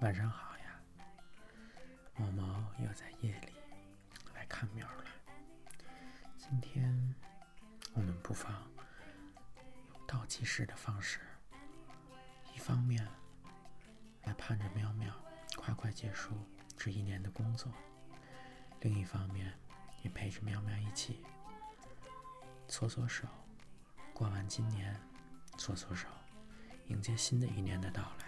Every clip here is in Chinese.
晚上好呀。猫猫又在夜里来看喵了。今天我们不妨用倒计时的方式，一方面来盼着喵喵快快结束这一年的工作，另一方面也陪着喵喵一起搓搓手，过完今年，搓搓手。迎接新的一年的到来。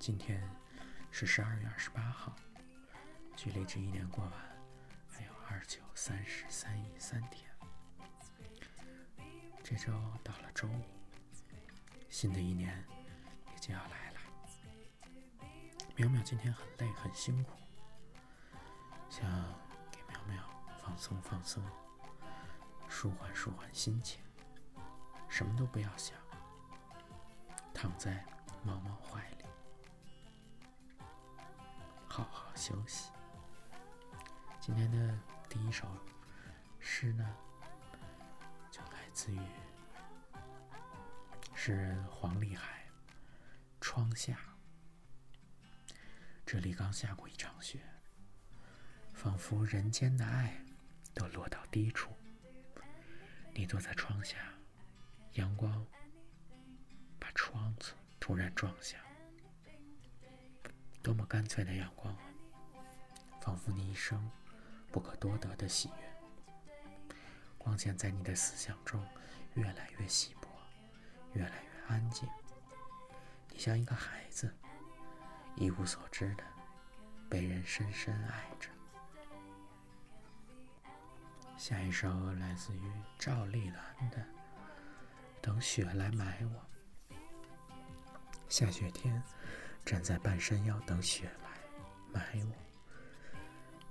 今天是十二月二十八号，距离这一年过完还有二九三十三一三天。这周到了周五，新的一年也就要来了。淼淼今天很累很辛苦，想给淼淼放松放松，舒缓舒缓心情，什么都不要想。躺在猫猫怀里，好好休息。今天的第一首诗呢，就来自于诗人黄立海《窗下》。这里刚下过一场雪，仿佛人间的爱都落到低处。你坐在窗下，阳光。忽然撞响，多么干脆的阳光啊！仿佛你一生不可多得的喜悦。光线在你的思想中越来越稀薄，越来越安静。你像一个孩子，一无所知的被人深深爱着。下一首来自于赵丽兰的《等雪来买我》。下雪天，站在半山腰等雪来埋我。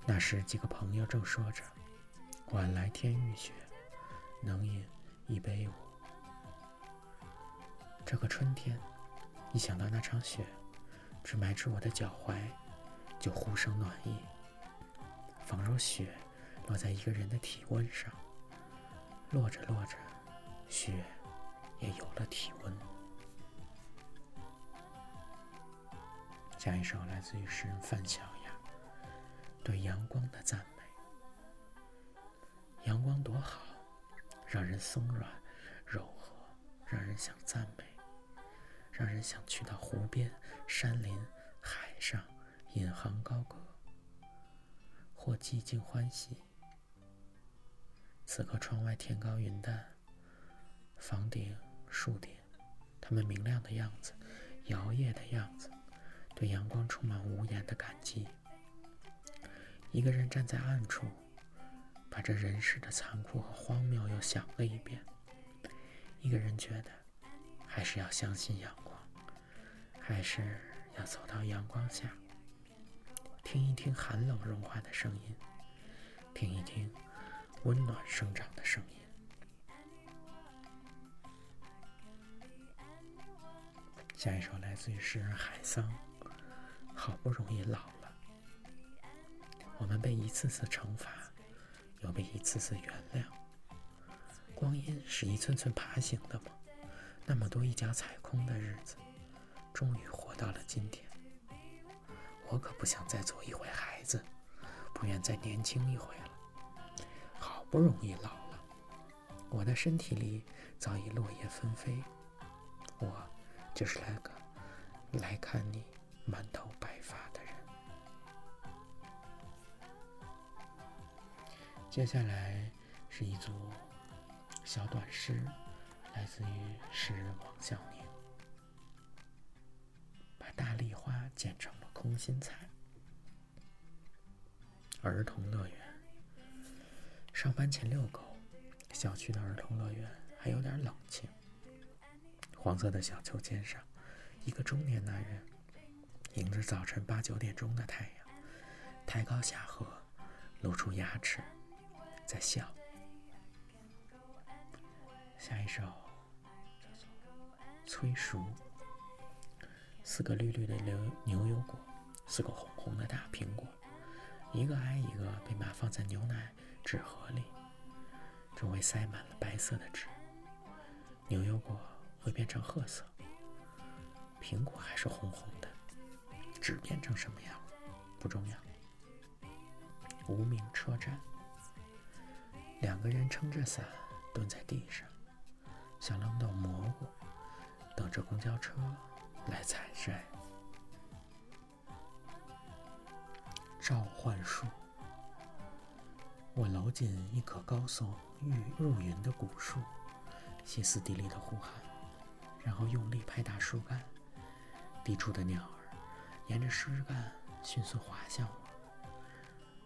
那时几个朋友正说着：“晚来天欲雪，能饮一杯无？”这个春天，一想到那场雪只埋至我的脚踝，就忽生暖意，仿若雪落在一个人的体温上。落着落着，雪也有了体温。下一首来自于诗人范小雅对阳光的赞美。阳光多好，让人松软、柔和，让人想赞美，让人想去到湖边、山林、海上，引吭高歌，或寂静欢喜。此刻窗外天高云淡，房顶、树顶，它们明亮的样子，摇曳的样子。对阳光充满无言的感激。一个人站在暗处，把这人世的残酷和荒谬又想了一遍。一个人觉得，还是要相信阳光，还是要走到阳光下，听一听寒冷融化的声音，听一听温暖生长的声音。下一首来自于诗人海桑。好不容易老了，我们被一次次惩罚，又被一次次原谅。光阴是一寸寸爬行的吗？那么多一脚踩空的日子，终于活到了今天。我可不想再做一回孩子，不愿再年轻一回了。好不容易老了，我的身体里早已落叶纷飞。我就是来个来看你。满头白发的人。接下来是一组小短诗，来自于诗人王小宁。把大丽花剪成了空心菜。儿童乐园。上班前遛狗，小区的儿童乐园还有点冷清。黄色的小秋千上，一个中年男人。迎着早晨八九点钟的太阳，抬高下颌，露出牙齿，在笑。下一首《催熟》。四个绿绿的牛牛油果，四个红红的大苹果，一个挨一个被码放在牛奶纸盒里，周围塞满了白色的纸。牛油果会变成褐色，苹果还是红红的，纸变成什么样不重要。无名车站，两个人撑着伞蹲在地上，像扔到蘑菇，等着公交车来采摘。召唤树，我搂紧一棵高耸欲入云的古树，歇斯底里的呼喊，然后用力拍打树干。低处的鸟儿沿着枝干迅速滑向我，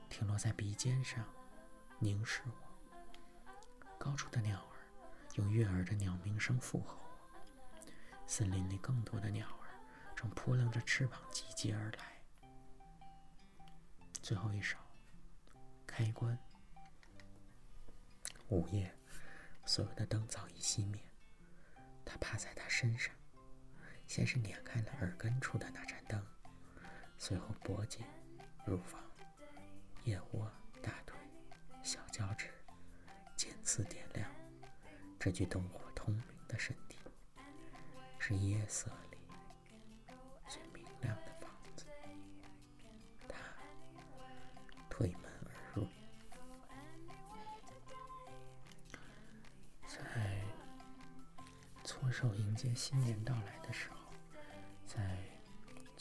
停落在鼻尖上，凝视我。高处的鸟儿用悦耳的鸟鸣声附和我。森林里更多的鸟儿正扑棱着翅膀集结而来。最后一首，开关。午夜，所有的灯早已熄灭。他趴在他身上，先是捻开了耳根处的那盏灯，随后脖颈、乳房、腋窝、大腿、小脚趾，渐次点亮这具灯火通明的身体，是夜色里最明亮的房子。他。推门而入，在搓手迎接新年到来的时候，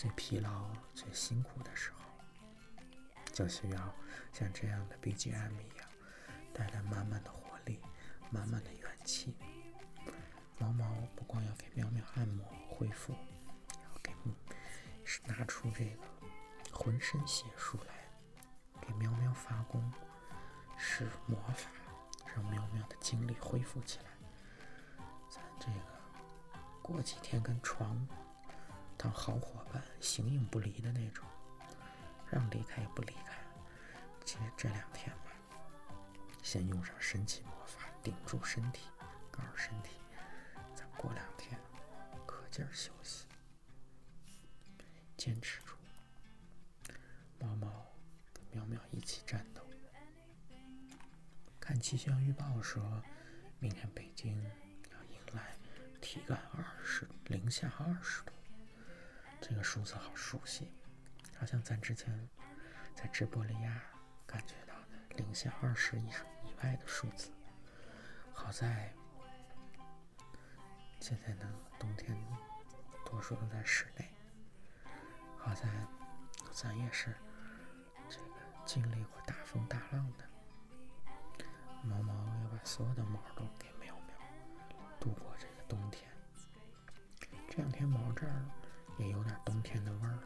最疲劳、最辛苦的时候，就需要像这样的 BGM 一样，带来满满的活力、满满的元气。毛毛不光要给喵喵按摩恢复，要给是拿出这个浑身解数来。给喵喵发功，是魔法，让喵喵的精力恢复起来。咱这个过几天跟床当好伙伴，形影不离的那种，让离开也不离开。其实这两天吧，先用上神奇魔法顶住身体，告诉身体，咱过两天可劲儿休息，坚持住。猫猫跟。喵喵一起战斗。看气象预报说，明天北京要迎来体感二十零下二十度，这个数字好熟悉，好像咱之前在直播里呀感觉到的零下二十以以外的数字。好在现在呢，冬天多数都在室内。好在咱也是这个。经历过大风大浪的毛毛，要把所有的毛都给喵喵，度过这个冬天。这两天毛这儿也有点冬天的味儿了。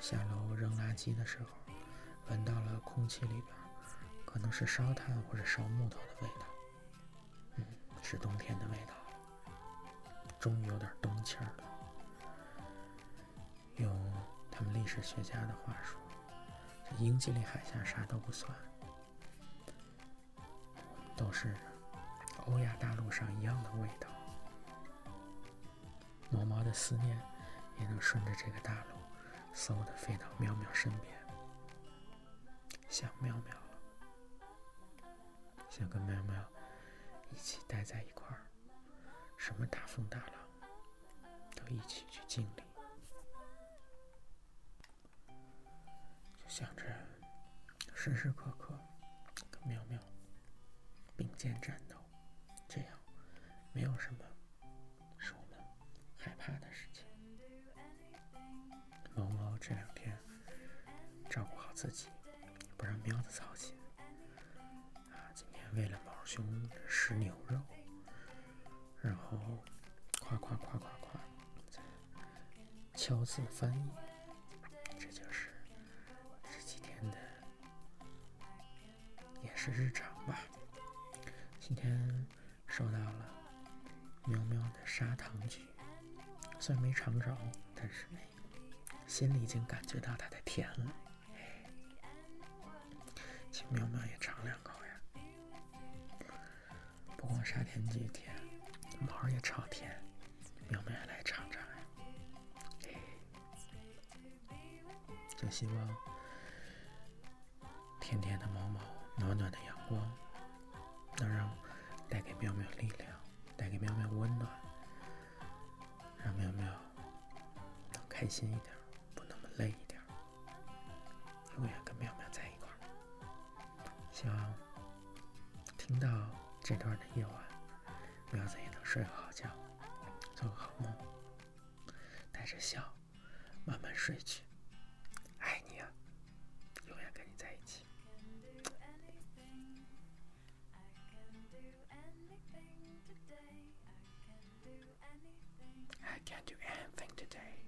下楼扔垃圾的时候，闻到了空气里边可能是烧炭或者烧木头的味道。嗯，是冬天的味道终于有点冬气儿了。用他们历史学家的话说。这英吉利海峡啥都不算，都是欧亚大陆上一样的味道。毛毛的思念也能顺着这个大路，嗖的飞到喵喵身边，想喵喵了，想跟喵喵一起待在一块儿，什么大风大浪都一起去经历。想着时时刻刻跟喵喵并肩战斗，这样没有什么自己，不让喵子操心。啊，今天为了毛兄吃牛肉，然后夸夸夸夸夸，敲字翻译。这就是这几天的，也是日常吧。今天收到了喵喵的砂糖橘，虽然没尝着，但是心里已经感觉到它的甜了。前几天，毛也超甜，喵喵也来尝尝呀。就希望甜甜的毛毛。暖暖的阳光，能让带给喵喵力量，带给喵喵温暖，让喵喵开心一点，不那么累一点，永远跟妙妙在一块儿。希望听到这段的夜晚，睡好觉，做个好梦，带着笑慢慢睡去。爱你啊，永远跟你在一起。I can do anything today.